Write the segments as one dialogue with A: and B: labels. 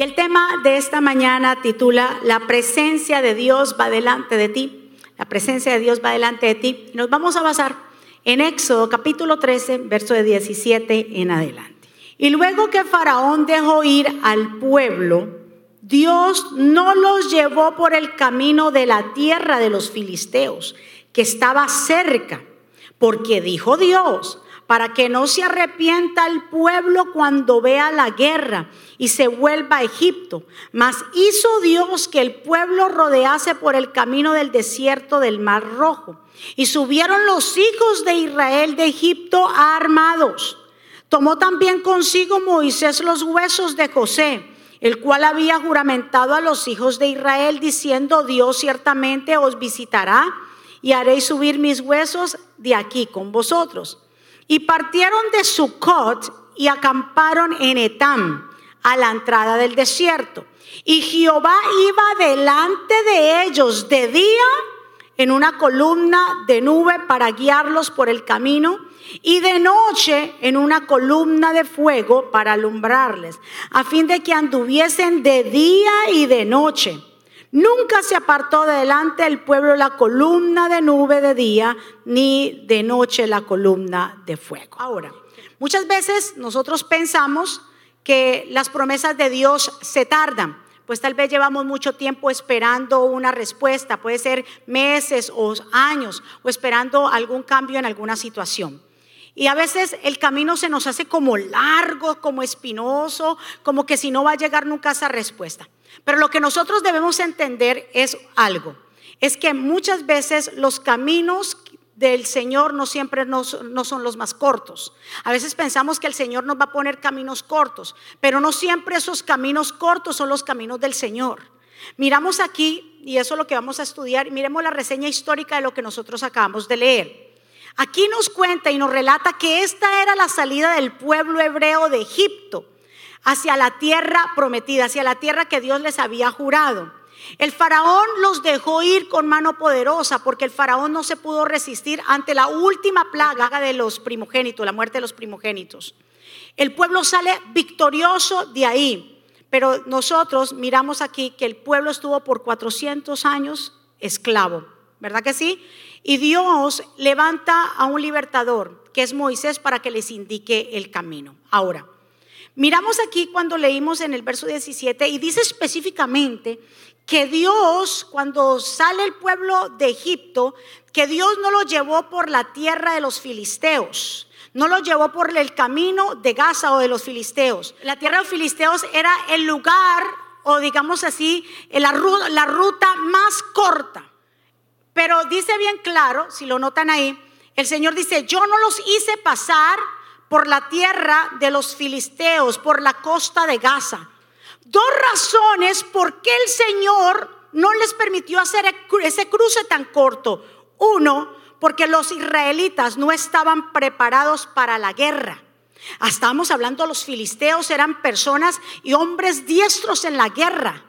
A: Y el tema de esta mañana titula La presencia de Dios va delante de ti. La presencia de Dios va delante de ti. Nos vamos a basar en Éxodo capítulo 13, verso de 17 en adelante. Y luego que Faraón dejó ir al pueblo, Dios no los llevó por el camino de la tierra de los filisteos, que estaba cerca, porque dijo Dios, para que no se arrepienta el pueblo cuando vea la guerra y se vuelva a Egipto. Mas hizo Dios que el pueblo rodease por el camino del desierto del Mar Rojo. Y subieron los hijos de Israel de Egipto armados. Tomó también consigo Moisés los huesos de José el cual había juramentado a los hijos de Israel, diciendo, Dios ciertamente os visitará y haréis subir mis huesos de aquí con vosotros. Y partieron de Sucot y acamparon en Etam, a la entrada del desierto. Y Jehová iba delante de ellos de día en una columna de nube para guiarlos por el camino y de noche en una columna de fuego para alumbrarles, a fin de que anduviesen de día y de noche. Nunca se apartó de delante del pueblo la columna de nube de día, ni de noche la columna de fuego. Ahora, muchas veces nosotros pensamos que las promesas de Dios se tardan pues tal vez llevamos mucho tiempo esperando una respuesta, puede ser meses o años, o esperando algún cambio en alguna situación. Y a veces el camino se nos hace como largo, como espinoso, como que si no va a llegar nunca esa respuesta. Pero lo que nosotros debemos entender es algo, es que muchas veces los caminos del Señor no siempre no, son los más cortos. A veces pensamos que el Señor nos va a poner caminos cortos, pero no siempre esos caminos cortos son los caminos del Señor. Miramos aquí, y eso es lo que vamos a estudiar, miremos la reseña histórica de lo que nosotros acabamos de leer. Aquí nos cuenta y nos relata que esta era la salida del pueblo hebreo de Egipto hacia la tierra prometida, hacia la tierra que Dios les había jurado. El faraón los dejó ir con mano poderosa porque el faraón no se pudo resistir ante la última plaga de los primogénitos, la muerte de los primogénitos. El pueblo sale victorioso de ahí, pero nosotros miramos aquí que el pueblo estuvo por 400 años esclavo, ¿verdad que sí? Y Dios levanta a un libertador, que es Moisés, para que les indique el camino. Ahora, miramos aquí cuando leímos en el verso 17 y dice específicamente que Dios, cuando sale el pueblo de Egipto, que Dios no lo llevó por la tierra de los filisteos, no lo llevó por el camino de Gaza o de los filisteos. La tierra de los filisteos era el lugar, o digamos así, la, la ruta más corta pero dice bien claro, si lo notan ahí, el Señor dice, yo no los hice pasar por la tierra de los filisteos, por la costa de Gaza. Dos razones por qué el Señor no les permitió hacer ese cruce tan corto. Uno, porque los israelitas no estaban preparados para la guerra. Estábamos hablando, los filisteos eran personas y hombres diestros en la guerra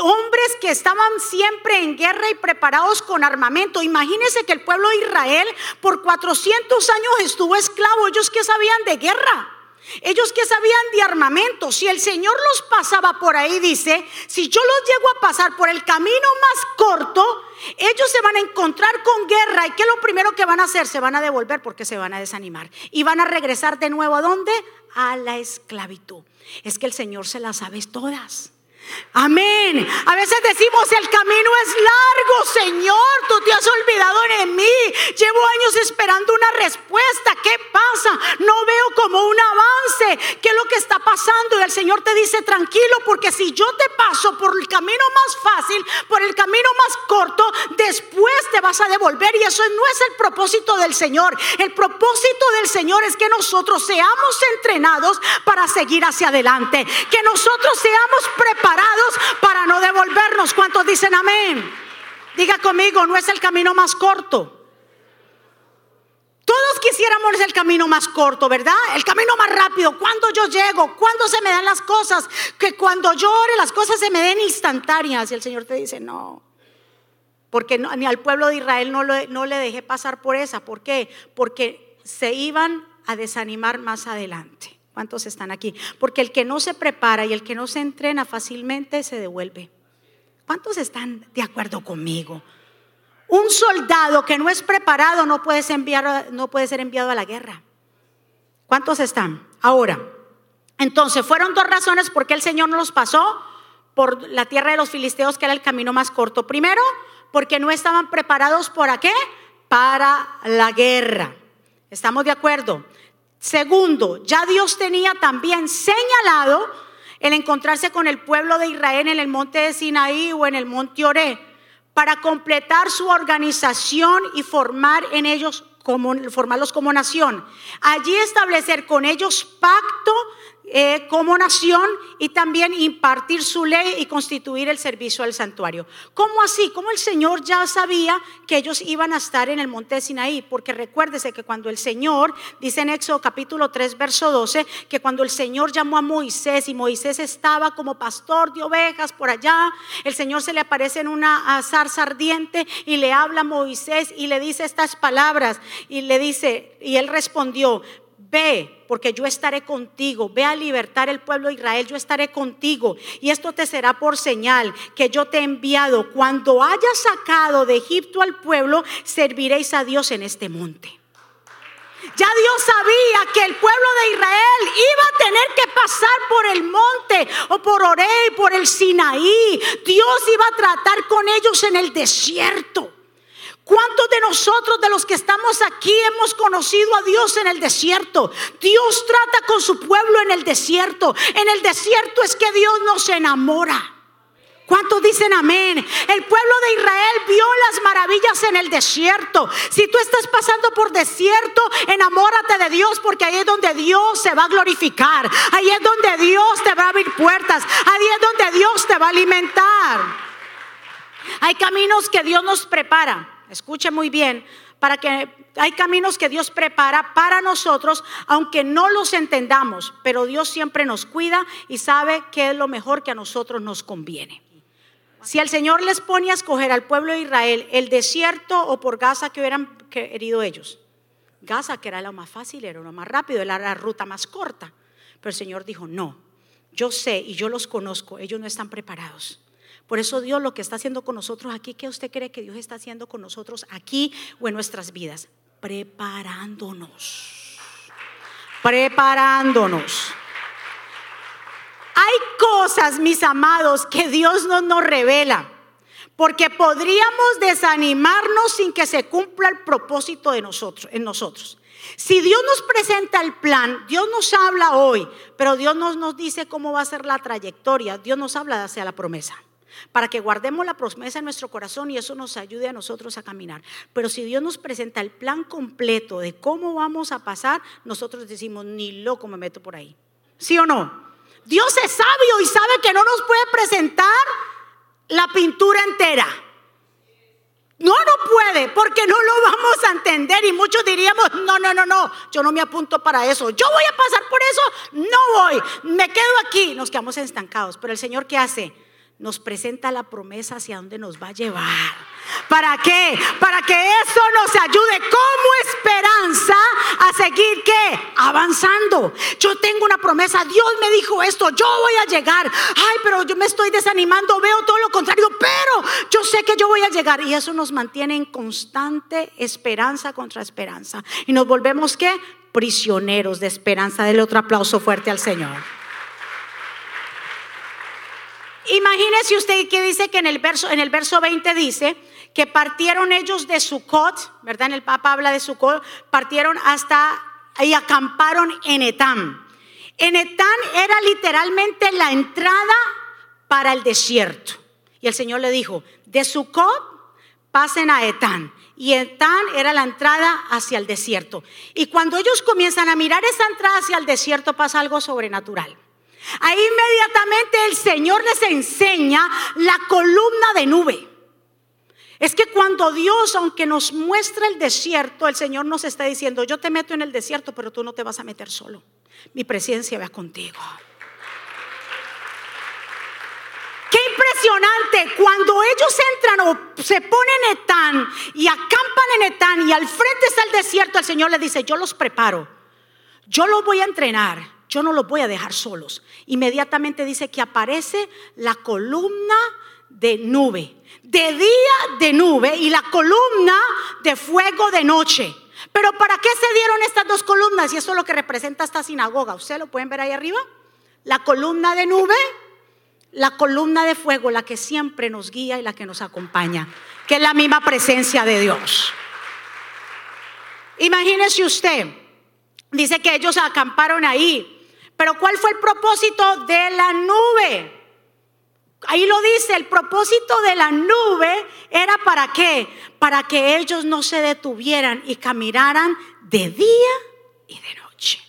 A: hombres que estaban siempre en guerra y preparados con armamento. Imagínense que el pueblo de Israel por 400 años estuvo esclavo, ellos que sabían de guerra. Ellos que sabían de armamento, si el Señor los pasaba por ahí, dice, si yo los llego a pasar por el camino más corto, ellos se van a encontrar con guerra. ¿Y qué es lo primero que van a hacer? Se van a devolver porque se van a desanimar. Y van a regresar de nuevo a dónde? A la esclavitud. Es que el Señor se las sabe todas. Amén. A veces decimos, el camino es largo, Señor, tú te has olvidado de mí. Llevo años esperando una respuesta. ¿Qué pasa? No veo como un avance. ¿Qué es lo que está pasando? Y el Señor te dice, tranquilo, porque si yo te paso por el camino más fácil, por el camino más corto, después te vas a devolver. Y eso no es el propósito del Señor. El propósito del Señor es que nosotros seamos entrenados para seguir hacia adelante. Que nosotros seamos preparados para no devolvernos. ¿Cuántos dicen amén? Diga conmigo, no es el camino más corto. Todos quisiéramos el camino más corto, ¿verdad? El camino más rápido. ¿Cuándo yo llego? ¿Cuándo se me dan las cosas? Que cuando yo ore las cosas se me den instantáneas. Y el Señor te dice, no. Porque ni al pueblo de Israel no, no le dejé pasar por esa. ¿Por qué? Porque se iban a desanimar más adelante. ¿Cuántos están aquí? Porque el que no se prepara y el que no se entrena fácilmente se devuelve. ¿Cuántos están de acuerdo conmigo? Un soldado que no es preparado no puede ser enviado, a la guerra. ¿Cuántos están? Ahora, entonces fueron dos razones por qué el Señor no los pasó por la tierra de los filisteos, que era el camino más corto. Primero, porque no estaban preparados para qué? Para la guerra. ¿Estamos de acuerdo? Segundo, ya Dios tenía también señalado el encontrarse con el pueblo de Israel en el monte de Sinaí o en el monte Oré para completar su organización y formar en ellos como, formarlos como nación. Allí establecer con ellos pacto eh, como nación y también impartir su ley y constituir el servicio al santuario. ¿Cómo así? ¿Cómo el Señor ya sabía que ellos iban a estar en el monte de Sinaí? Porque recuérdese que cuando el Señor, dice en Éxodo capítulo 3, verso 12, que cuando el Señor llamó a Moisés y Moisés estaba como pastor de ovejas por allá, el Señor se le aparece en una zarza ardiente y le habla a Moisés y le dice estas palabras y le dice, y él respondió, Ve, porque yo estaré contigo. Ve a libertar el pueblo de Israel, yo estaré contigo. Y esto te será por señal que yo te he enviado. Cuando hayas sacado de Egipto al pueblo, serviréis a Dios en este monte. Ya Dios sabía que el pueblo de Israel iba a tener que pasar por el monte o por Oré, por el Sinaí. Dios iba a tratar con ellos en el desierto. ¿Cuántos de nosotros, de los que estamos aquí, hemos conocido a Dios en el desierto? Dios trata con su pueblo en el desierto. En el desierto es que Dios nos enamora. ¿Cuántos dicen amén? El pueblo de Israel vio las maravillas en el desierto. Si tú estás pasando por desierto, enamórate de Dios porque ahí es donde Dios se va a glorificar. Ahí es donde Dios te va a abrir puertas. Ahí es donde Dios te va a alimentar. Hay caminos que Dios nos prepara escuche muy bien, para que hay caminos que Dios prepara para nosotros, aunque no los entendamos, pero Dios siempre nos cuida y sabe qué es lo mejor que a nosotros nos conviene. Si el Señor les pone a escoger al pueblo de Israel el desierto o por Gaza que hubieran querido ellos, Gaza que era lo más fácil, era lo más rápido, era la ruta más corta, pero el Señor dijo, no, yo sé y yo los conozco, ellos no están preparados. Por eso Dios lo que está haciendo con nosotros aquí, ¿qué usted cree que Dios está haciendo con nosotros aquí o en nuestras vidas? Preparándonos. Preparándonos. Hay cosas, mis amados, que Dios no nos revela. Porque podríamos desanimarnos sin que se cumpla el propósito de nosotros, en nosotros. Si Dios nos presenta el plan, Dios nos habla hoy, pero Dios no nos dice cómo va a ser la trayectoria, Dios nos habla hacia la promesa para que guardemos la promesa en nuestro corazón y eso nos ayude a nosotros a caminar. Pero si Dios nos presenta el plan completo de cómo vamos a pasar, nosotros decimos, ni loco me meto por ahí. ¿Sí o no? Dios es sabio y sabe que no nos puede presentar la pintura entera. No, no puede, porque no lo vamos a entender y muchos diríamos, no, no, no, no, yo no me apunto para eso, yo voy a pasar por eso, no voy, me quedo aquí, nos quedamos estancados, pero el Señor ¿qué hace? Nos presenta la promesa hacia dónde nos va a llevar. ¿Para qué? Para que eso nos ayude como esperanza a seguir qué? Avanzando. Yo tengo una promesa, Dios me dijo esto, yo voy a llegar. Ay, pero yo me estoy desanimando, veo todo lo contrario, pero yo sé que yo voy a llegar y eso nos mantiene en constante esperanza contra esperanza y nos volvemos qué? Prisioneros de esperanza. Dele otro aplauso fuerte al Señor. Imagínese usted que dice que en el verso, en el verso 20 dice que partieron ellos de Sucot, ¿verdad? En el Papa habla de Sucot, partieron hasta y acamparon en Etam. En Etam era literalmente la entrada para el desierto. Y el Señor le dijo, de Sucot pasen a Etán. Y Etán era la entrada hacia el desierto. Y cuando ellos comienzan a mirar esa entrada hacia el desierto pasa algo sobrenatural. Ahí inmediatamente el Señor les enseña la columna de nube. Es que cuando Dios, aunque nos muestra el desierto, el Señor nos está diciendo, yo te meto en el desierto, pero tú no te vas a meter solo. Mi presencia va contigo. Qué impresionante cuando ellos entran o se ponen en Etán y acampan en Etán y al frente está el desierto, el Señor les dice, yo los preparo, yo los voy a entrenar, yo no los voy a dejar solos. Inmediatamente dice que aparece la columna de nube, de día de nube y la columna de fuego de noche. Pero ¿para qué se dieron estas dos columnas? Y eso es lo que representa esta sinagoga. ¿Ustedes lo pueden ver ahí arriba? La columna de nube, la columna de fuego, la que siempre nos guía y la que nos acompaña, que es la misma presencia de Dios. Imagínese usted, dice que ellos acamparon ahí, pero ¿cuál fue el propósito de la nube? Ahí lo dice, el propósito de la nube era para qué? Para que ellos no se detuvieran y caminaran de día y de noche.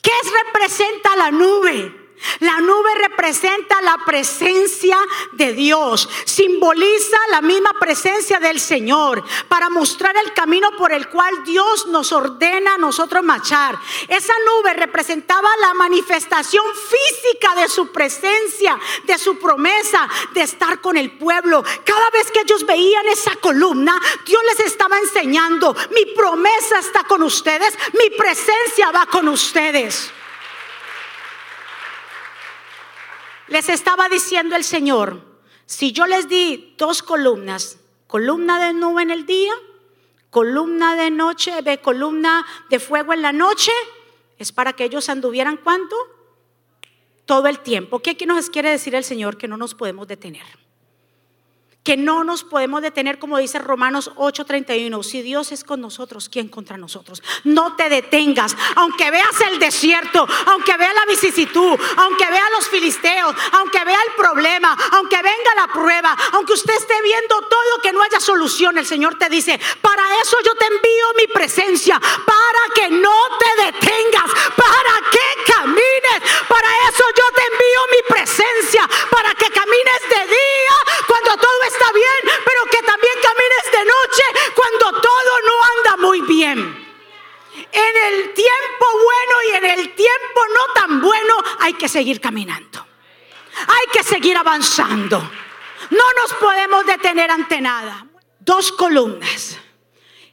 A: ¿Qué representa la nube? La nube representa la presencia de Dios, simboliza la misma presencia del Señor para mostrar el camino por el cual Dios nos ordena a nosotros marchar. Esa nube representaba la manifestación física de su presencia, de su promesa de estar con el pueblo. Cada vez que ellos veían esa columna, Dios les estaba enseñando, mi promesa está con ustedes, mi presencia va con ustedes. Les estaba diciendo el Señor, si yo les di dos columnas, columna de nube en el día, columna de noche, de columna de fuego en la noche, es para que ellos anduvieran cuánto? Todo el tiempo. ¿Qué nos quiere decir el Señor? Que no nos podemos detener que no nos podemos detener, como dice Romanos 8:31. Si Dios es con nosotros, ¿quién contra nosotros? No te detengas, aunque veas el desierto, aunque veas la vicisitud, aunque veas los filisteos, aunque vea el problema, aunque venga la prueba, aunque usted esté viendo todo que no haya solución, el Señor te dice, para eso yo te envío mi presencia, para que no te detengas, para que camines, para eso yo te envío mi presencia, para que camines de día cuando todo es está bien, pero que también camines de noche cuando todo no anda muy bien. En el tiempo bueno y en el tiempo no tan bueno hay que seguir caminando. Hay que seguir avanzando. No nos podemos detener ante nada. Dos columnas.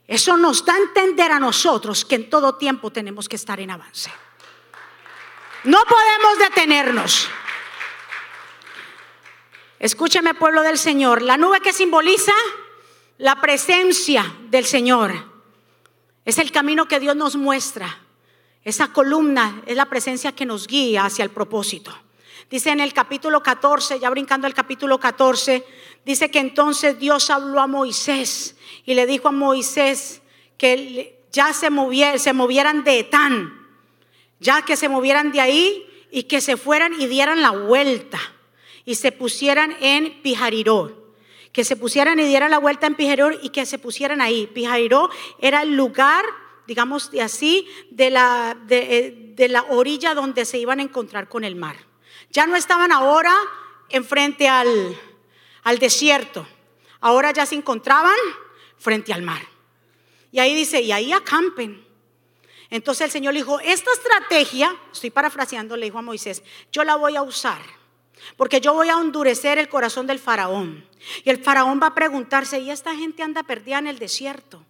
A: Eso nos da a entender a nosotros que en todo tiempo tenemos que estar en avance. No podemos detenernos. Escúcheme pueblo del Señor, la nube que simboliza la presencia del Señor. Es el camino que Dios nos muestra. Esa columna es la presencia que nos guía hacia el propósito. Dice en el capítulo 14, ya brincando el capítulo 14, dice que entonces Dios habló a Moisés y le dijo a Moisés que ya se, se movieran de Etán, ya que se movieran de ahí y que se fueran y dieran la vuelta y se pusieran en Pijariró. Que se pusieran y dieran la vuelta en Pijariró y que se pusieran ahí. Pijariró era el lugar, digamos así, de la, de, de la orilla donde se iban a encontrar con el mar. Ya no estaban ahora enfrente al, al desierto. Ahora ya se encontraban frente al mar. Y ahí dice, y ahí acampen. Entonces el Señor le dijo, esta estrategia, estoy parafraseando, le dijo a Moisés, yo la voy a usar porque yo voy a endurecer el corazón del faraón. Y el faraón va a preguntarse, ¿y esta gente anda perdida en el desierto?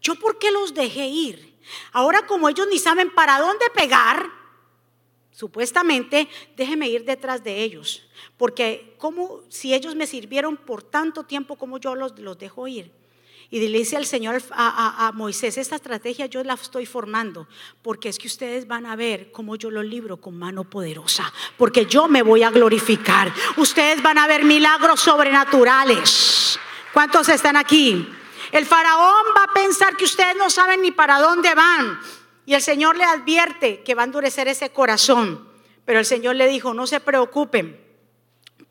A: ¿Yo por qué los dejé ir? Ahora como ellos ni saben para dónde pegar, supuestamente, déjeme ir detrás de ellos. Porque como si ellos me sirvieron por tanto tiempo como yo los, los dejo ir. Y le dice al Señor, a, Moisés, esta estrategia yo la estoy formando, porque es que ustedes van a ver cómo yo lo libro con mano poderosa, porque yo me voy a glorificar. Ustedes van a ver milagros sobrenaturales. ¿Cuántos están aquí? El faraón va a pensar que ustedes no saben ni para dónde van. Y el Señor le advierte que va a endurecer ese corazón. Pero el Señor le dijo, no se preocupen,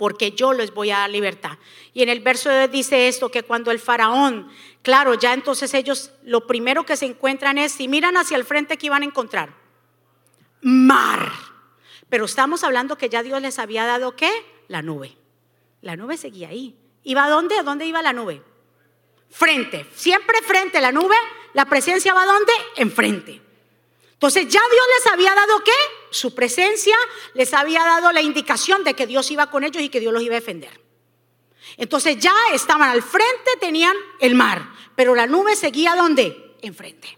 A: porque yo les voy a dar libertad. Y en el verso de dice esto, que cuando el faraón, claro, ya entonces ellos lo primero que se encuentran es, si miran hacia el frente, ¿qué iban a encontrar? Mar. Pero estamos hablando que ya Dios les había dado qué? La nube. La nube seguía ahí. ¿Iba a dónde? ¿A dónde iba la nube? Frente. Siempre frente la nube. La presencia va a dónde? Enfrente. Entonces ya Dios les había dado qué? Su presencia, les había dado la indicación de que Dios iba con ellos y que Dios los iba a defender. Entonces ya estaban al frente, tenían el mar, pero la nube seguía donde? Enfrente.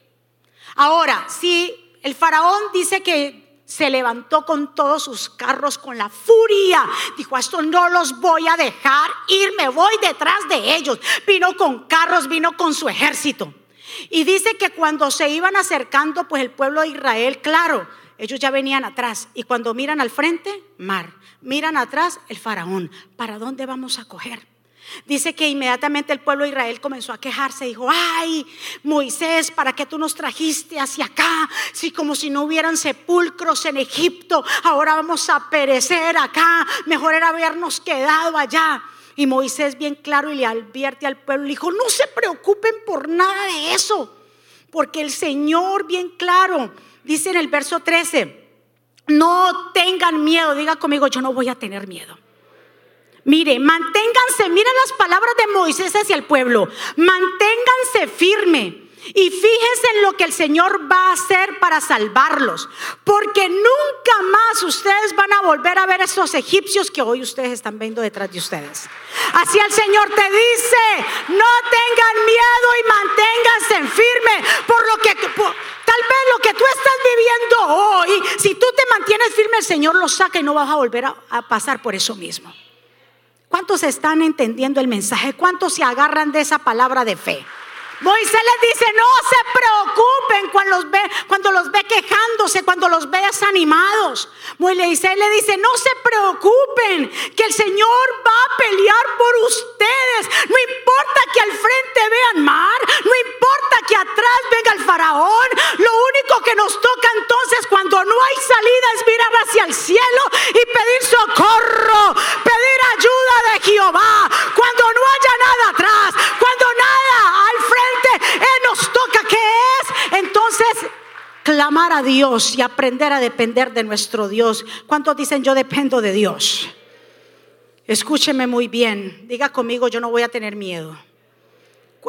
A: Ahora, si el faraón dice que se levantó con todos sus carros con la furia. Dijo, esto no los voy a dejar ir, me voy detrás de ellos. Vino con carros, vino con su ejército. Y dice que cuando se iban acercando, pues el pueblo de Israel, claro, ellos ya venían atrás. Y cuando miran al frente, mar. Miran atrás, el faraón. ¿Para dónde vamos a coger? Dice que inmediatamente el pueblo de Israel comenzó a quejarse. Dijo, ay, Moisés, ¿para qué tú nos trajiste hacia acá? Si como si no hubieran sepulcros en Egipto, ahora vamos a perecer acá. Mejor era habernos quedado allá. Y Moisés bien claro y le advierte al pueblo, le dijo, no se preocupen por nada de eso, porque el Señor bien claro dice en el verso 13, no tengan miedo, diga conmigo, yo no voy a tener miedo. Mire, manténganse, miren las palabras de Moisés hacia el pueblo, manténganse firme. Y fíjense en lo que el Señor va a hacer para salvarlos. Porque nunca más ustedes van a volver a ver a esos egipcios que hoy ustedes están viendo detrás de ustedes. Así el Señor te dice, no tengan miedo y manténganse firme por lo que... tal vez lo que tú estás viviendo hoy, si tú te mantienes firme, el Señor lo saca y no vas a volver a pasar por eso mismo. ¿Cuántos están entendiendo el mensaje? ¿Cuántos se agarran de esa palabra de fe? Moisés les dice, no se preocupen cuando los ve, cuando los ve quejándose, cuando los ve desanimados. Moisés le dice, no se preocupen, que el Señor va a pelear por ustedes. No importa que al frente vean mar, no importa que atrás venga el faraón. Lo único que nos toca entonces cuando no hay salida es mirar hacia el cielo y pedir socorro, pedir ayuda de Jehová. Cuando no haya nada atrás, cuando nada al frente nos toca, ¿qué es? Entonces, clamar a Dios y aprender a depender de nuestro Dios. ¿Cuántos dicen yo dependo de Dios? Escúcheme muy bien, diga conmigo, yo no voy a tener miedo.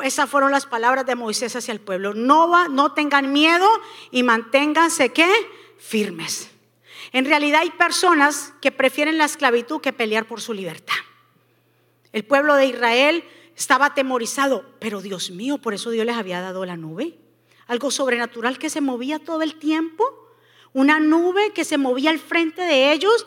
A: Esas fueron las palabras de Moisés hacia el pueblo. No, va, no tengan miedo y manténganse ¿qué? firmes. En realidad hay personas que prefieren la esclavitud que pelear por su libertad. El pueblo de Israel estaba atemorizado, pero Dios mío, por eso Dios les había dado la nube. Algo sobrenatural que se movía todo el tiempo, una nube que se movía al frente de ellos,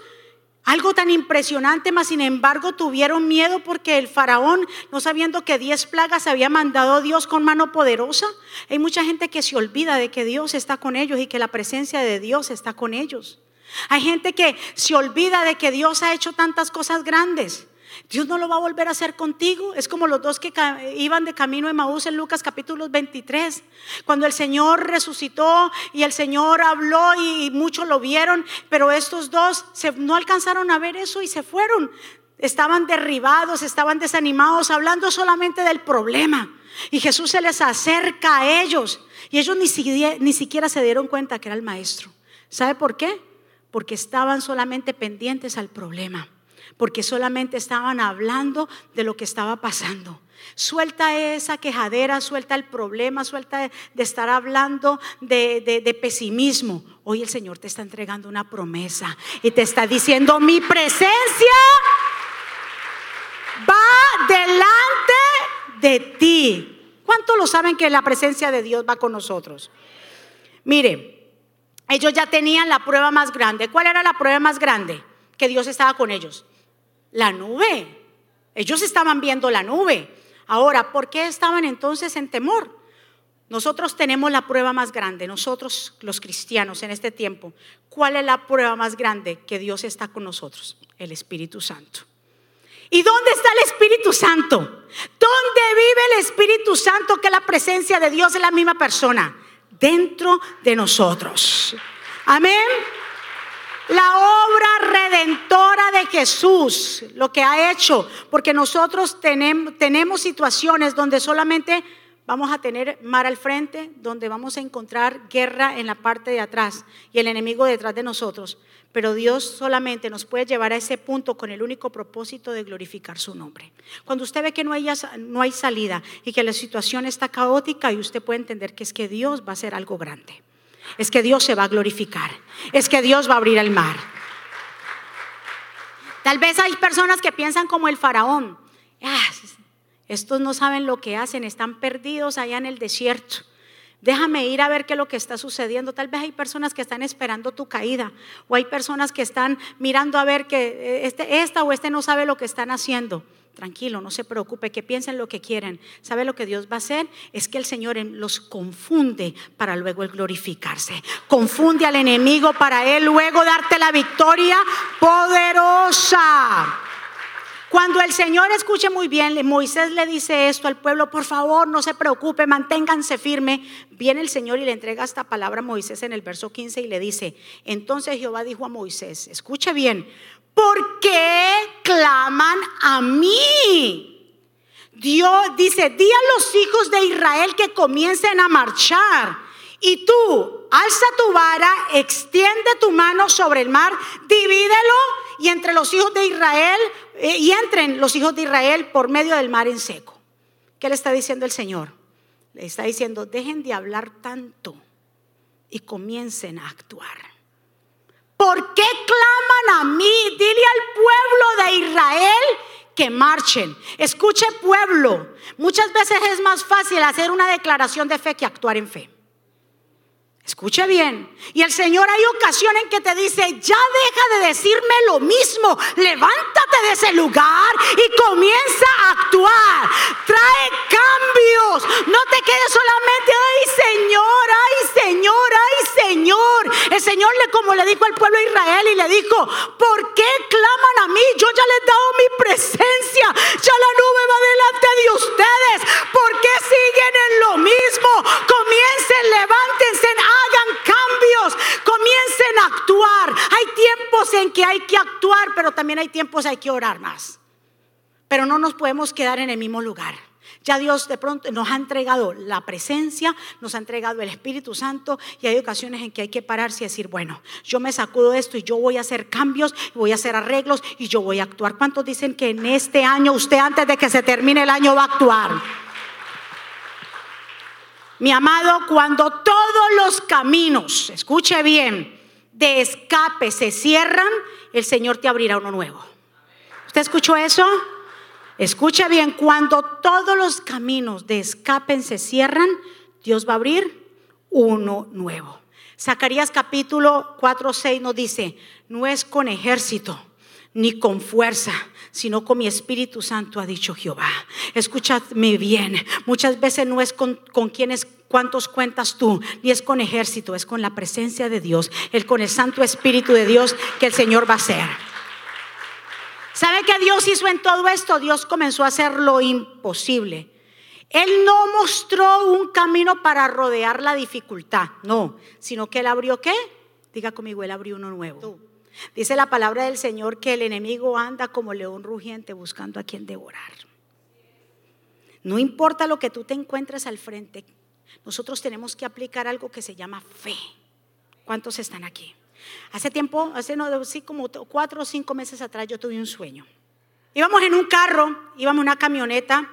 A: algo tan impresionante, mas sin embargo tuvieron miedo porque el faraón, no sabiendo que diez plagas había mandado Dios con mano poderosa, hay mucha gente que se olvida de que Dios está con ellos y que la presencia de Dios está con ellos. Hay gente que se olvida de que Dios ha hecho tantas cosas grandes. Dios no lo va a volver a hacer contigo. Es como los dos que iban de camino de Maús en Lucas capítulo 23. Cuando el Señor resucitó y el Señor habló y muchos lo vieron, pero estos dos no alcanzaron a ver eso y se fueron. Estaban derribados, estaban desanimados, hablando solamente del problema. Y Jesús se les acerca a ellos y ellos ni ni siquiera se dieron cuenta que era el maestro. ¿Sabe por qué? Porque estaban solamente pendientes al problema porque solamente estaban hablando de lo que estaba pasando. Suelta esa quejadera, suelta el problema, suelta de, estar hablando de, de pesimismo. Hoy el Señor te está entregando una promesa y te está diciendo, mi presencia va delante de ti. ¿Cuántos lo saben que la presencia de Dios va con nosotros? Mire, ellos ya tenían la prueba más grande. ¿Cuál era la prueba más grande? Que Dios estaba con ellos la nube. Ellos estaban viendo la nube. Ahora, ¿por qué estaban entonces en temor? Nosotros tenemos la prueba más grande, nosotros los cristianos en este tiempo. ¿Cuál es la prueba más grande? Que Dios está con nosotros, el Espíritu Santo. ¿Y dónde está el Espíritu Santo? ¿Dónde vive el Espíritu Santo que la presencia de Dios es la misma persona? Dentro de nosotros. Amén. La obra redentora de Jesús, lo que ha hecho, porque nosotros tenemos, situaciones donde solamente vamos a tener mar al frente, donde vamos a encontrar guerra en la parte de atrás y el enemigo detrás de nosotros. Pero Dios solamente nos puede llevar a ese punto con el único propósito de glorificar su nombre. Cuando usted ve que no hay, no hay salida y que la situación está caótica y usted puede entender que es que Dios va a hacer algo grande es que Dios se va a glorificar, es que Dios va a abrir el mar. Tal vez hay personas que piensan como el faraón. Ah, estos no saben lo que hacen, están perdidos allá en el desierto. Déjame ir a ver qué es lo que está sucediendo. Tal vez hay personas que están esperando tu caída o hay personas que están mirando a ver que eh, este, esta o este no sabe lo que están haciendo. Tranquilo, no se preocupe, que piensen lo que quieren. ¿Sabe lo que Dios va a hacer? Es que el Señor los confunde para luego el glorificarse. Confunde al enemigo para él luego darte la victoria poderosa. Cuando el Señor escuche muy bien, Moisés le dice esto al pueblo, por favor, no se preocupe, manténganse firme. Viene el Señor y le entrega esta palabra a Moisés en el verso 15 y le dice, entonces Jehová dijo a Moisés, escuche bien, ¿por qué claman a mí? Dios dice, di a los hijos de Israel que comiencen a marchar. Y tú, alza tu vara, extiende tu mano sobre el mar, divídelo y entre los hijos de Israel, eh, y entren los hijos de Israel por medio del mar en seco. ¿Qué le está diciendo el Señor? Le está diciendo, dejen de hablar tanto y comiencen a actuar. ¿Por qué claman a mí? Dile al pueblo de Israel que marchen. Escuche pueblo, muchas veces es más fácil hacer una declaración de fe que actuar en fe. Escuche bien. Y el Señor hay ocasiones en que te dice, ya deja de decirme lo mismo, levántate de ese lugar y comienza a actuar. Trae cambios. No te quedes solamente, ay Señor, ay Señor, ay Señor. El Señor le como le dijo al pueblo de Israel y le dijo, ¿por qué claman a mí? Yo ya les he dado mi presencia. Ya la nube va delante de ustedes. ¿Por qué siguen en lo mismo? Comiencen, levántense, hagan cambios, comiencen a actuar. Hay tiempos en que hay que actuar, pero también hay tiempos en que hay que orar más. Pero no nos podemos quedar en el mismo lugar. Ya Dios de pronto nos ha entregado la presencia, nos ha entregado el Espíritu Santo y hay ocasiones en que hay que pararse y decir, bueno, yo me sacudo esto y yo voy a hacer cambios, voy a hacer arreglos y yo voy a actuar. ¿Cuántos dicen que en este año usted antes de que se termine el año va a actuar? Mi amado, cuando todos los caminos, escuche bien, de escape se cierran, el Señor te abrirá uno nuevo. ¿Usted escuchó eso? Escuche bien, cuando todos los caminos de escape se cierran, Dios va a abrir uno nuevo. Zacarías capítulo 4, 6 nos dice, no es con ejército ni con fuerza, sino con mi Espíritu Santo, ha dicho Jehová. Escúchame bien, muchas veces no es con, con quienes, cuántos cuentas tú, ni es con ejército, es con la presencia de Dios, el con el Santo Espíritu de Dios que el Señor va a hacer. ¿Sabe qué Dios hizo en todo esto? Dios comenzó a hacer lo imposible. Él no mostró un camino para rodear la dificultad, no, sino que él abrió qué? Diga conmigo, él abrió uno nuevo. Dice la palabra del Señor que el enemigo anda como león rugiente buscando a quien devorar. No importa lo que tú te encuentres al frente, nosotros tenemos que aplicar algo que se llama fe. ¿Cuántos están aquí? Hace tiempo, hace no, sí, como cuatro o cinco meses atrás yo tuve un sueño. Íbamos en un carro, íbamos en una camioneta,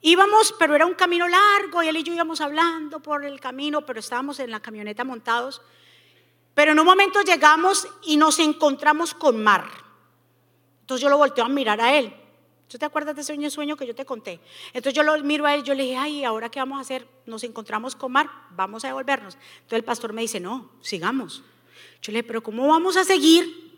A: íbamos, pero era un camino largo y él y yo íbamos hablando por el camino, pero estábamos en la camioneta montados. Pero en un momento llegamos y nos encontramos con mar. Entonces yo lo volteo a mirar a él. ¿Tú te acuerdas de ese sueño que yo te conté? Entonces yo lo miro a él, yo le dije, ay, ¿ahora qué vamos a hacer? Nos encontramos con mar, vamos a devolvernos. Entonces el pastor me dice, no, sigamos. Yo le dije, pero ¿cómo vamos a seguir?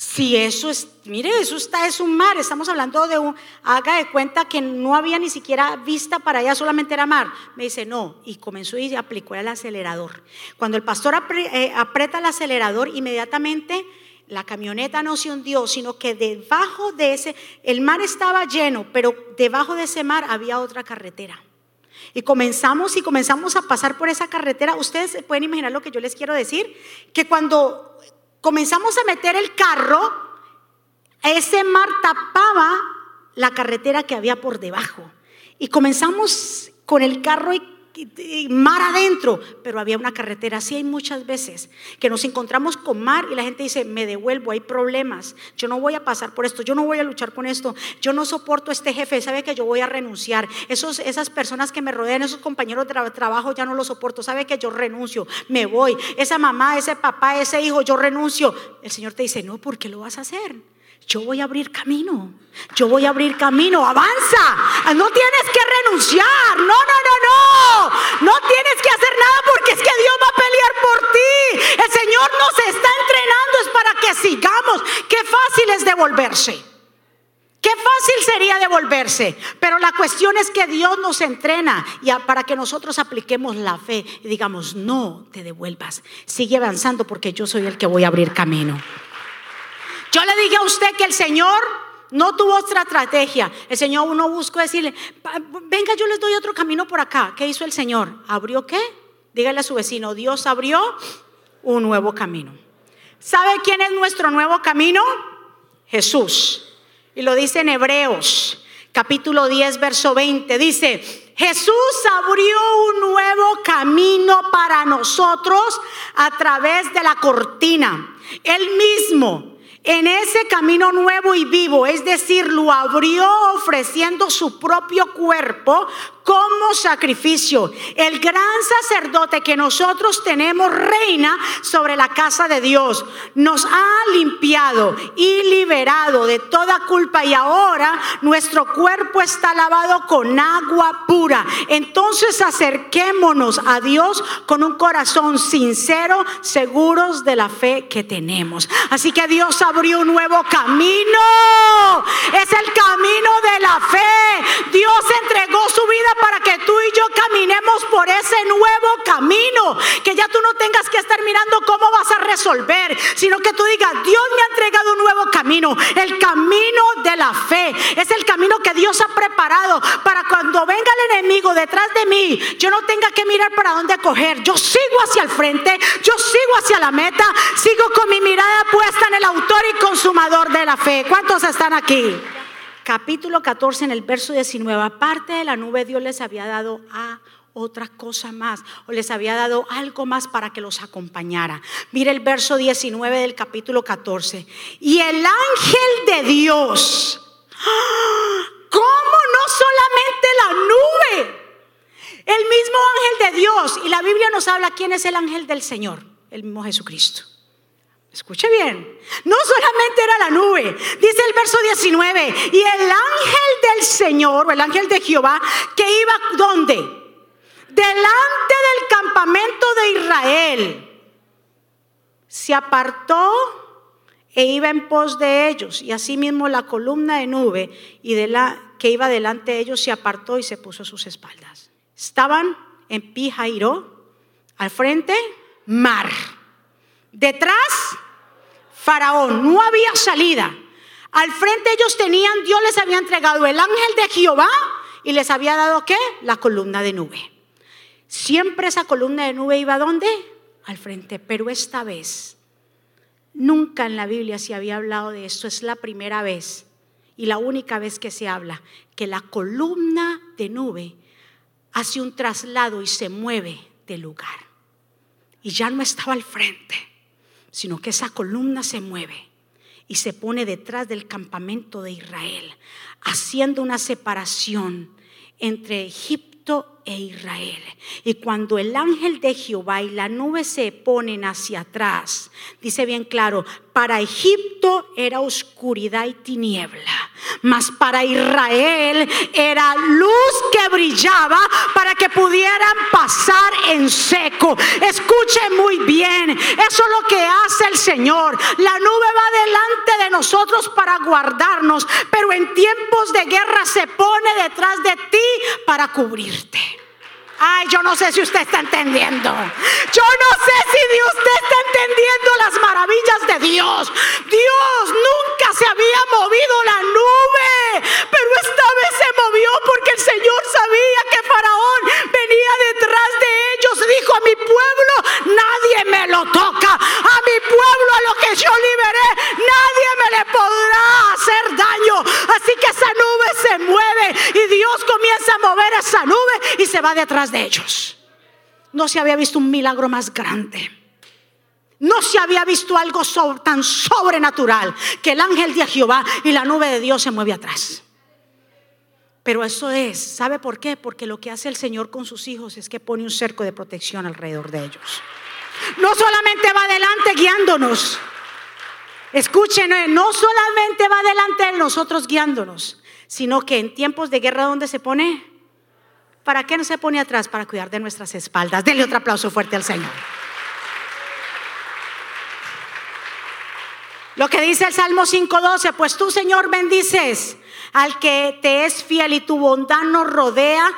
A: Si eso es, mire, eso está, es un mar, estamos hablando de un, haga de cuenta que no había ni siquiera vista para allá, solamente era mar. Me dice, no, y comenzó y aplicó el acelerador. Cuando el pastor eh, aprieta el acelerador, inmediatamente la camioneta no se hundió, sino que debajo de ese, el mar estaba lleno, pero debajo de ese mar había otra carretera. Y comenzamos y comenzamos a pasar por esa carretera. Ustedes pueden imaginar lo que yo les quiero decir, que cuando comenzamos a meter el carro, ese mar tapaba la carretera que había por debajo. Y comenzamos con el carro y mar adentro, pero había una carretera. Así hay muchas veces que nos encontramos con mar y la gente dice, me devuelvo, hay problemas, yo no voy a pasar por esto, yo no voy a luchar con esto, yo no soporto este jefe, sabe que yo voy a renunciar. Esos, esas personas que me rodean, esos compañeros de trabajo, ya no los soporto, sabe que yo renuncio, me voy. Esa mamá, ese papá, ese hijo, yo renuncio. El Señor te dice, no, ¿por qué lo vas a hacer? Yo voy a abrir camino. Yo voy a abrir camino. Avanza. No tienes que renunciar. No, no, no, no. No tienes que hacer nada porque es que Dios va a pelear por ti. El Señor nos está entrenando es para que sigamos. Qué fácil es devolverse. Qué fácil sería devolverse, pero la cuestión es que Dios nos entrena y para que nosotros apliquemos la fe y digamos, no te devuelvas, sigue avanzando porque yo soy el que voy a abrir camino. Yo le dije a usted que el Señor no tuvo otra estrategia. El Señor uno buscó decirle, venga, yo les doy otro camino por acá. ¿Qué hizo el Señor? ¿Abrió qué? Dígale a su vecino, Dios abrió un nuevo camino. ¿Sabe quién es nuestro nuevo camino? Jesús. Y lo dice en Hebreos, capítulo 10, verso 20. Dice, Jesús abrió un nuevo camino para nosotros a través de la cortina. Él mismo en ese camino nuevo y vivo, es decir, lo abrió ofreciendo su propio cuerpo como sacrificio. El gran sacerdote que nosotros tenemos reina sobre la casa de Dios. Nos ha limpiado y liberado de toda culpa y ahora nuestro cuerpo está lavado con agua pura. Entonces acerquémonos a Dios con un corazón sincero, seguros de la fe que tenemos. Así que Dios abrió un nuevo camino. Es el camino de la fe. Dios entregó su vida para que tú y yo caminemos por ese nuevo camino. Que ya tú no tengas que estar mirando cómo vas a resolver, sino que tú digas, Dios me ha entregado un nuevo camino. El camino de la fe. Es el camino que Dios ha preparado para cuando venga el enemigo detrás de mí, yo no tenga que mirar para dónde coger. Yo sigo hacia el frente, yo sigo hacia la meta, sigo con mi mirada puesta en el autor y consumador de la fe. ¿Cuántos están aquí? Capítulo 14, en el verso 19, aparte de la nube, Dios les había dado a otra cosa más o les había dado algo más para que los acompañara. Mire el verso 19 del capítulo 14. Y el ángel de Dios, ¿cómo no solamente la nube? El mismo ángel de Dios. Y la Biblia nos habla quién es el ángel del Señor, el mismo Jesucristo. Escuche bien, no solamente era la nube, dice el verso 19, y el ángel del Señor, o el ángel de Jehová, que iba ¿dónde? Delante del campamento de Israel, se apartó e iba en pos de ellos, y asimismo la columna de nube y de la, que iba delante de ellos se apartó y se puso a sus espaldas. Estaban en Pijairo, al frente, mar. Detrás, Faraón, no había salida. Al frente ellos tenían, Dios les había entregado el ángel de Jehová y les había dado qué? La columna de nube. Siempre esa columna de nube iba a dónde? Al frente, pero esta vez, nunca en la Biblia se había hablado de esto, es la primera vez y la única vez que se habla que la columna de nube hace un traslado y se mueve del lugar. Y ya no estaba al frente sino que esa columna se mueve y se pone detrás del campamento de Israel, haciendo una separación entre Egipto e Israel. Y cuando el ángel de Jehová y la nube se ponen hacia atrás, dice bien claro, para Egipto era oscuridad y tiniebla, mas para Israel era luz que brillaba para que pudieran pasar en seco. Escuche muy bien, eso es lo que hace el Señor. La nube va delante de nosotros para guardarnos, pero en tiempos de guerra se pone detrás de ti para cubrirte. Ay, yo no sé si usted está entendiendo. Yo no sé si usted está entendiendo las maravillas de Dios. Dios nunca se había movido la nube, pero esta vez se movió porque el Señor sabía que Faraón venía detrás de ellos. Dijo a mi pueblo, nadie me lo toca. A mi pueblo, a lo que yo liberé, nadie me le podrá daño. Así que esa nube se mueve y Dios comienza a mover esa nube y se va detrás de ellos. No se había visto un milagro más grande. No se había visto algo tan sobrenatural que el ángel de Jehová y la nube de Dios se mueve atrás. Pero eso es, ¿sabe por qué? Porque lo que hace el Señor con sus hijos es que pone un cerco de protección alrededor de ellos. No solamente va adelante guiándonos, Escuchen, no solamente va delante de nosotros guiándonos, sino que en tiempos de guerra, ¿dónde se pone? ¿Para qué no se pone atrás? Para cuidar de nuestras espaldas. Denle otro aplauso fuerte al Señor. Lo que dice el Salmo 5.12, pues tú Señor bendices al que te es fiel y tu bondad nos rodea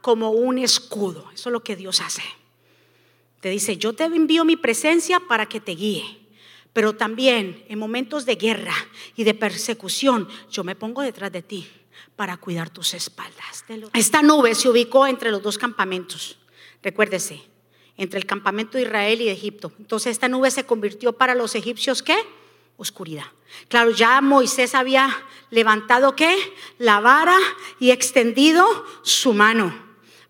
A: como un escudo. Eso es lo que Dios hace. Te dice, yo te envío mi presencia para que te guíe. Pero también en momentos de guerra y de persecución, yo me pongo detrás de ti para cuidar tus espaldas. Esta nube se ubicó entre los dos campamentos. Recuérdese, entre el campamento de Israel y de Egipto. Entonces esta nube se convirtió para los egipcios ¿qué? Oscuridad. Claro, ya Moisés había levantado qué? La vara y extendido su mano.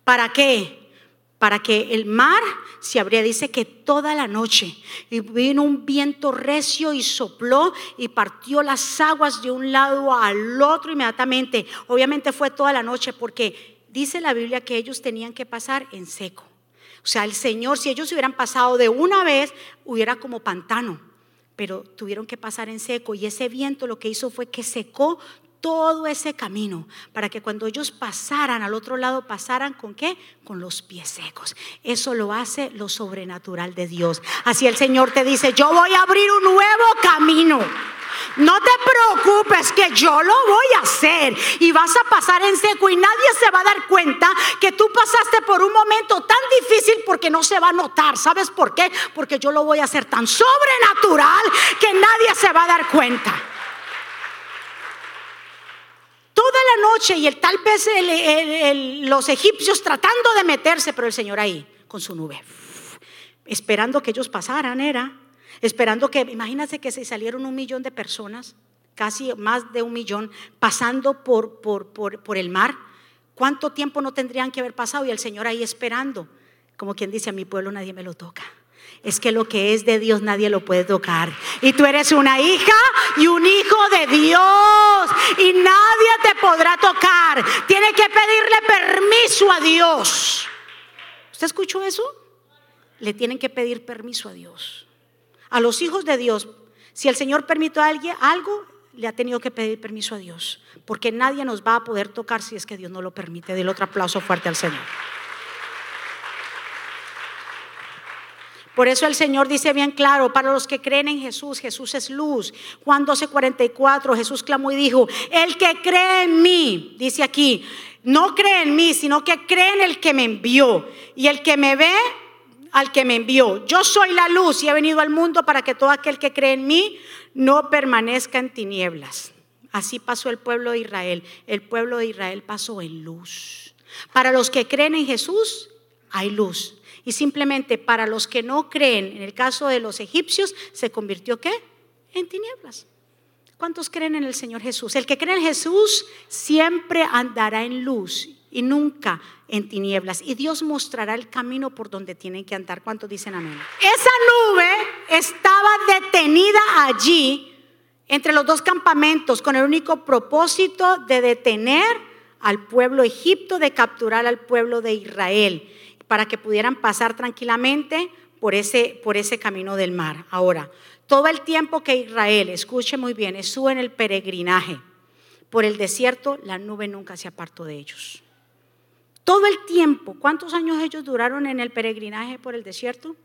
A: ¿Para qué? Para que el mar se abría. Dice que toda la noche y vino un viento recio y sopló y partió las aguas de un lado al otro inmediatamente. Obviamente fue toda la noche porque dice la Biblia que ellos tenían que pasar en seco. O sea, el Señor, si ellos hubieran pasado de una vez, hubiera como pantano, pero tuvieron que pasar en seco y ese viento lo que hizo fue que secó todo ese camino para que cuando ellos pasaran al otro lado, pasaran con qué? Con los pies secos. Eso lo hace lo sobrenatural de Dios. Así el Señor te dice, yo voy a abrir un nuevo camino. No te preocupes que yo lo voy a hacer y vas a pasar en seco y nadie se va a dar cuenta que tú pasaste por un momento tan difícil porque no se va a notar. ¿Sabes por qué? Porque yo lo voy a hacer tan sobrenatural que nadie se va a dar cuenta toda la noche y el, tal vez los egipcios tratando de meterse, pero el Señor ahí con su nube, esperando que ellos pasaran, era, esperando que, imagínate que se salieron un millón de personas, casi más de un millón, pasando por, por, por, por el mar. ¿Cuánto tiempo no tendrían que haber pasado? Y el Señor ahí esperando, como quien dice, a mi pueblo nadie me lo toca es que lo que es de Dios nadie lo puede tocar. Y tú eres una hija y un hijo de Dios y nadie te podrá tocar. Tiene que pedirle permiso a Dios. ¿Usted escuchó eso? Le tienen que pedir permiso a Dios. A los hijos de Dios, si el Señor permitió a alguien algo, le ha tenido que pedir permiso a Dios, porque nadie nos va a poder tocar si es que Dios no lo permite. Del otro aplauso fuerte al Señor. Por eso el Señor dice bien claro, para los que creen en Jesús, Jesús es luz. Juan 12, 44, Jesús clamó y dijo, el que cree en mí, dice aquí, no cree en mí, sino que cree en el que me envió. Y el que me ve, al que me envió. Yo soy la luz y he venido al mundo para que todo aquel que cree en mí no permanezca en tinieblas. Así pasó el pueblo de Israel. El pueblo de Israel pasó en luz. Para los que creen en Jesús, hay luz. Y simplemente para los que no creen, en el caso de los egipcios, se convirtió qué? En tinieblas. ¿Cuántos creen en el Señor Jesús? El que cree en Jesús siempre andará en luz y nunca en tinieblas. Y Dios mostrará el camino por donde tienen que andar. ¿Cuántos dicen amén? Esa nube estaba detenida allí entre los dos campamentos con el único propósito de detener al pueblo Egipto, de capturar al pueblo de Israel para que pudieran pasar tranquilamente por ese, por ese camino del mar. Ahora, todo el tiempo que Israel, escuche muy bien, estuvo en el peregrinaje por el desierto, la nube nunca se apartó de ellos. Todo el tiempo, ¿cuántos años ellos duraron en el peregrinaje por el desierto?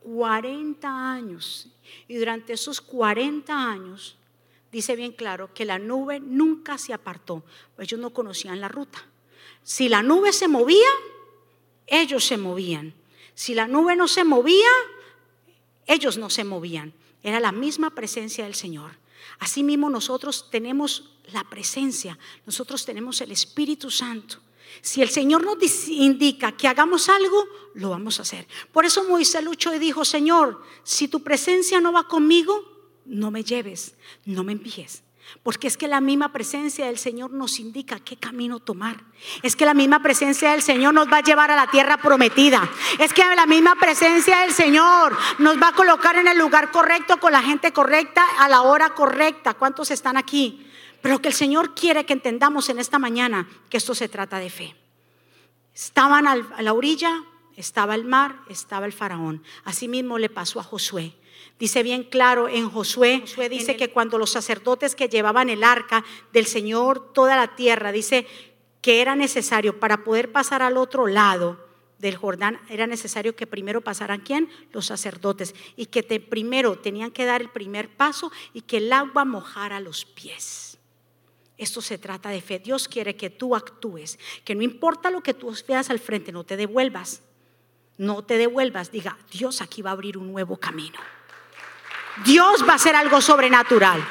A: 40 años. Y durante esos 40 años, dice bien claro que la nube nunca se apartó. Ellos no conocían la ruta. Si la nube se movía, ellos se movían. Si la nube no se movía, ellos no se movían. Era la misma presencia del Señor. Asimismo nosotros tenemos la presencia, nosotros tenemos el Espíritu Santo. Si el Señor nos indica que hagamos algo, lo vamos a hacer. Por eso Moisés luchó y dijo, Señor, si tu presencia no va conmigo, no me lleves, no me envíes. Porque es que la misma presencia del Señor nos indica qué camino tomar. Es que la misma presencia del Señor nos va a llevar a la tierra prometida. Es que la misma presencia del Señor nos va a colocar en el lugar correcto, con la gente correcta, a la hora correcta. ¿Cuántos están aquí? Pero que el Señor quiere que entendamos en esta mañana que esto se trata de fe. Estaban a la orilla, estaba el mar, estaba el faraón. Asimismo le pasó a Josué. Dice bien claro en Josué, Josué dice que cuando los sacerdotes que llevaban el arca del Señor toda la tierra, dice que era necesario para poder pasar al otro lado del Jordán, era necesario que primero pasaran quién? Los sacerdotes. Y que primero tenían que dar el primer paso y que el agua mojara los pies. Esto se trata de fe. Dios quiere que tú actúes, que no importa lo que tú veas al frente, no te devuelvas. No te devuelvas. Diga, Dios aquí va a abrir un nuevo camino. Dios va a hacer algo sobrenatural.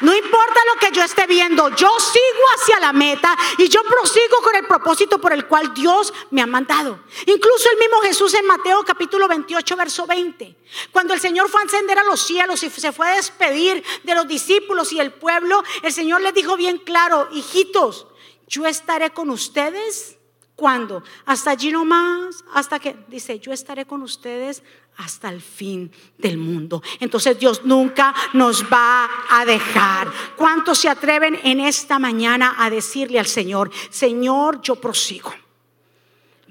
A: No importa lo que yo esté viendo, yo sigo hacia la meta y yo prosigo con el propósito por el cual Dios me ha mandado. Incluso el mismo Jesús en Mateo capítulo 28, verso 20, cuando el Señor fue a encender a los cielos y se fue a despedir de los discípulos y el pueblo, el Señor les dijo bien claro, hijitos, yo estaré con ustedes. ¿Cuándo? Hasta allí nomás, hasta que dice, yo estaré con ustedes hasta el fin del mundo. Entonces Dios nunca nos va a dejar. ¿Cuántos se atreven en esta mañana a decirle al Señor, Señor, yo prosigo?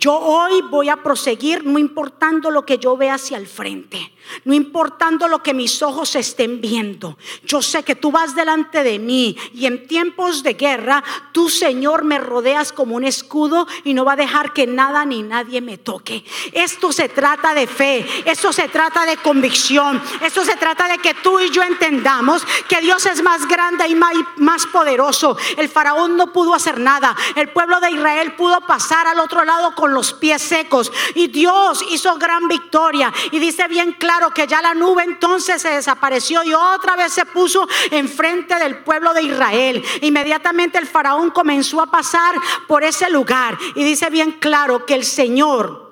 A: Yo hoy voy a proseguir no importando lo que yo vea hacia el frente, no importando lo que mis ojos estén viendo. Yo sé que tú vas delante de mí y en tiempos de guerra, tú Señor me rodeas como un escudo y no va a dejar que nada ni nadie me toque. Esto se trata de fe, esto se trata de convicción, esto se trata de que tú y yo entendamos que Dios es más grande y más poderoso. El faraón no pudo hacer nada, el pueblo de Israel pudo pasar al otro lado con los pies secos. Y Dios hizo gran victoria. Y dice bien claro que ya la nube entonces se desapareció y otra vez se puso enfrente del pueblo de Israel. Inmediatamente el faraón comenzó a pasar por ese lugar. Y dice bien claro que el Señor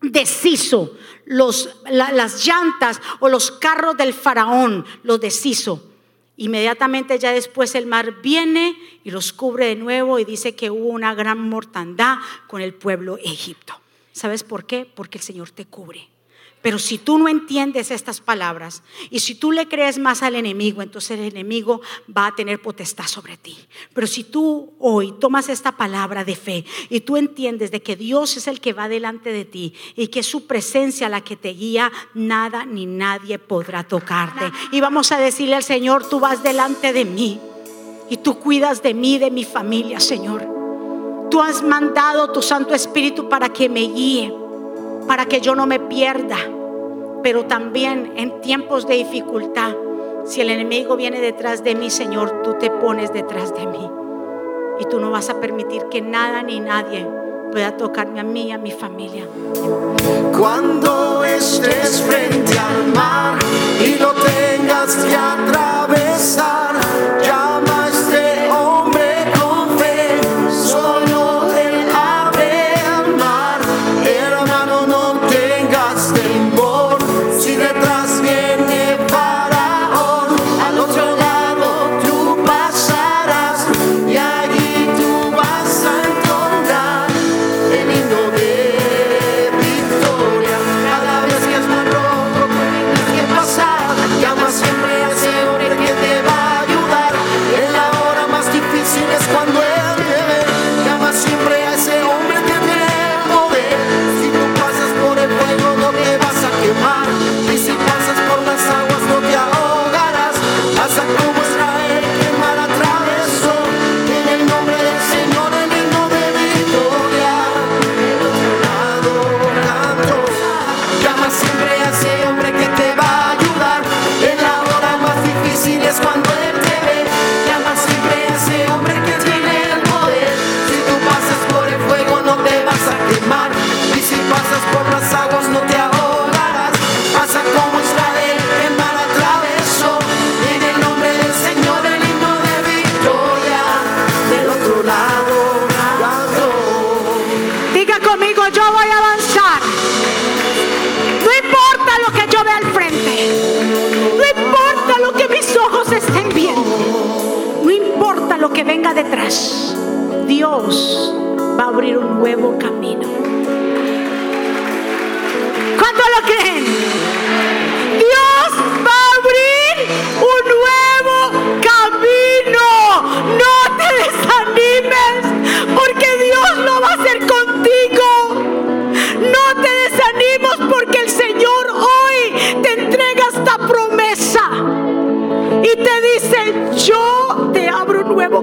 A: deshizo los, las llantas o los carros del faraón, los deshizo. Inmediatamente ya después el mar viene y los cubre de nuevo y dice que hubo una gran mortandad con el pueblo Egipto. ¿Sabes por qué? Porque el Señor te cubre. Pero si tú no entiendes estas palabras y si tú le crees más al enemigo, entonces el enemigo va a tener potestad sobre ti. Pero si tú hoy tomas esta palabra de fe y tú entiendes de que Dios es el que va delante de ti y que es su presencia la que te guía, nada ni nadie podrá tocarte. Y vamos a decirle al Señor, tú vas delante de mí y tú cuidas de mí, de mi familia, Señor. Tú has mandado tu Santo Espíritu para que me guíe para que yo no me pierda. Pero también en tiempos de dificultad, si el enemigo viene detrás de mí, Señor, tú te pones detrás de mí. Y tú no vas a permitir que nada ni nadie pueda tocarme a mí y a mi familia.
B: Cuando estés frente al mar y lo tengas que atravesar, llama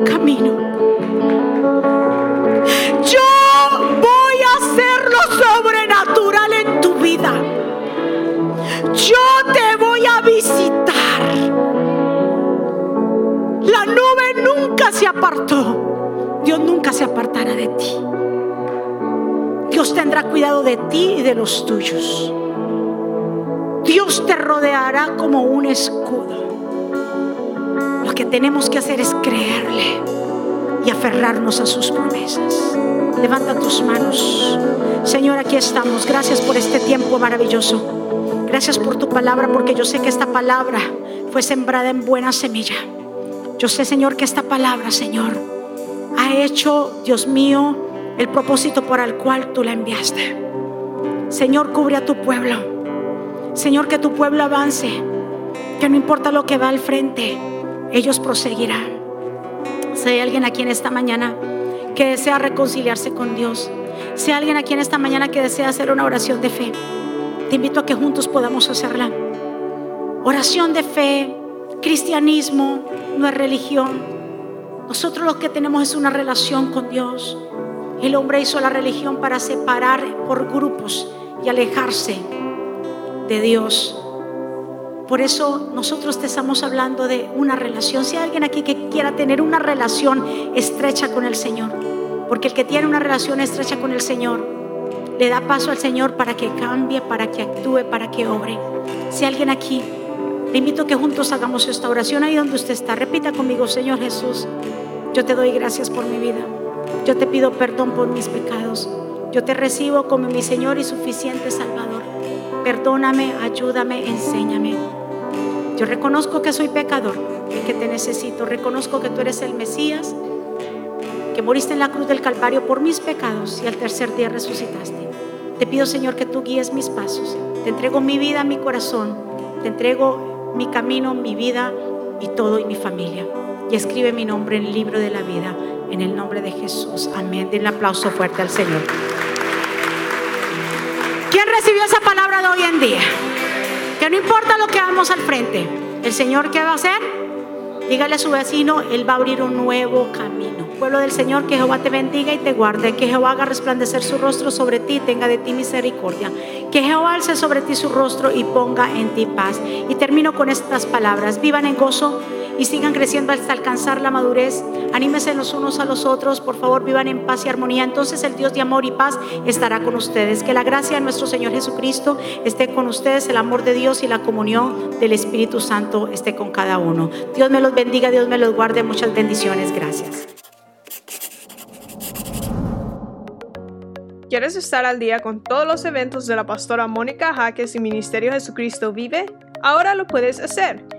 A: camino. Yo voy a hacer lo sobrenatural en tu vida. Yo te voy a visitar. La nube nunca se apartó. Dios nunca se apartará de ti. Dios tendrá cuidado de ti y de los tuyos. Dios te rodeará como un escudo. Que tenemos que hacer es creerle y aferrarnos a sus promesas. Levanta tus manos. Señor, aquí estamos. Gracias por este tiempo maravilloso. Gracias por tu palabra, porque yo sé que esta palabra fue sembrada en buena semilla. Yo sé, Señor, que esta palabra, Señor, ha hecho, Dios mío, el propósito por el cual tú la enviaste. Señor, cubre a tu pueblo. Señor, que tu pueblo avance, que no importa lo que va al frente, ellos proseguirán. Si hay alguien aquí en esta mañana que desea reconciliarse con Dios, si hay alguien aquí en esta mañana que desea hacer una oración de fe, te invito a que juntos podamos hacerla. Oración de fe, cristianismo no es religión. Nosotros lo que tenemos es una relación con Dios. El hombre hizo la religión para separar por grupos y alejarse de Dios. Por eso nosotros te estamos hablando de una relación. Si hay alguien aquí que quiera tener una relación estrecha con el Señor, porque el que tiene una relación estrecha con el Señor le da paso al Señor para que cambie, para que actúe, para que obre. Si hay alguien aquí, le invito a que juntos hagamos esta oración ahí donde usted está. Repita conmigo, Señor Jesús, yo te doy gracias por mi vida. Yo te pido perdón por mis pecados. Yo te recibo como mi Señor y suficiente Salvador. Perdóname, ayúdame, enséñame. Yo reconozco que soy pecador y que te necesito. Reconozco que tú eres el Mesías, que moriste en la cruz del Calvario por mis pecados y al tercer día resucitaste. Te pido, Señor, que tú guíes mis pasos. Te entrego mi vida, mi corazón. Te entrego mi camino, mi vida y todo y mi familia. Y escribe mi nombre en el libro de la vida. En el nombre de Jesús. Amén. Den un aplauso fuerte al Señor. ¿Quién recibió esa palabra de hoy en día? Que no importa lo que hagamos al frente, el Señor ¿qué va a hacer? Dígale a su vecino, Él va a abrir un nuevo camino. Pueblo del Señor, que Jehová te bendiga y te guarde, que Jehová haga resplandecer su rostro sobre ti y tenga de ti misericordia, que Jehová alce sobre ti su rostro y ponga en ti paz. Y termino con estas palabras, vivan en gozo y sigan creciendo hasta alcanzar la madurez. Anímense los unos a los otros, por favor, vivan en paz y armonía. Entonces el Dios de amor y paz estará con ustedes. Que la gracia de nuestro Señor Jesucristo esté con ustedes, el amor de Dios y la comunión del Espíritu Santo esté con cada uno. Dios me los bendiga, Dios me los guarde. Muchas bendiciones. Gracias.
C: ¿Quieres estar al día con todos los eventos de la pastora Mónica Jaques y Ministerio Jesucristo Vive? Ahora lo puedes hacer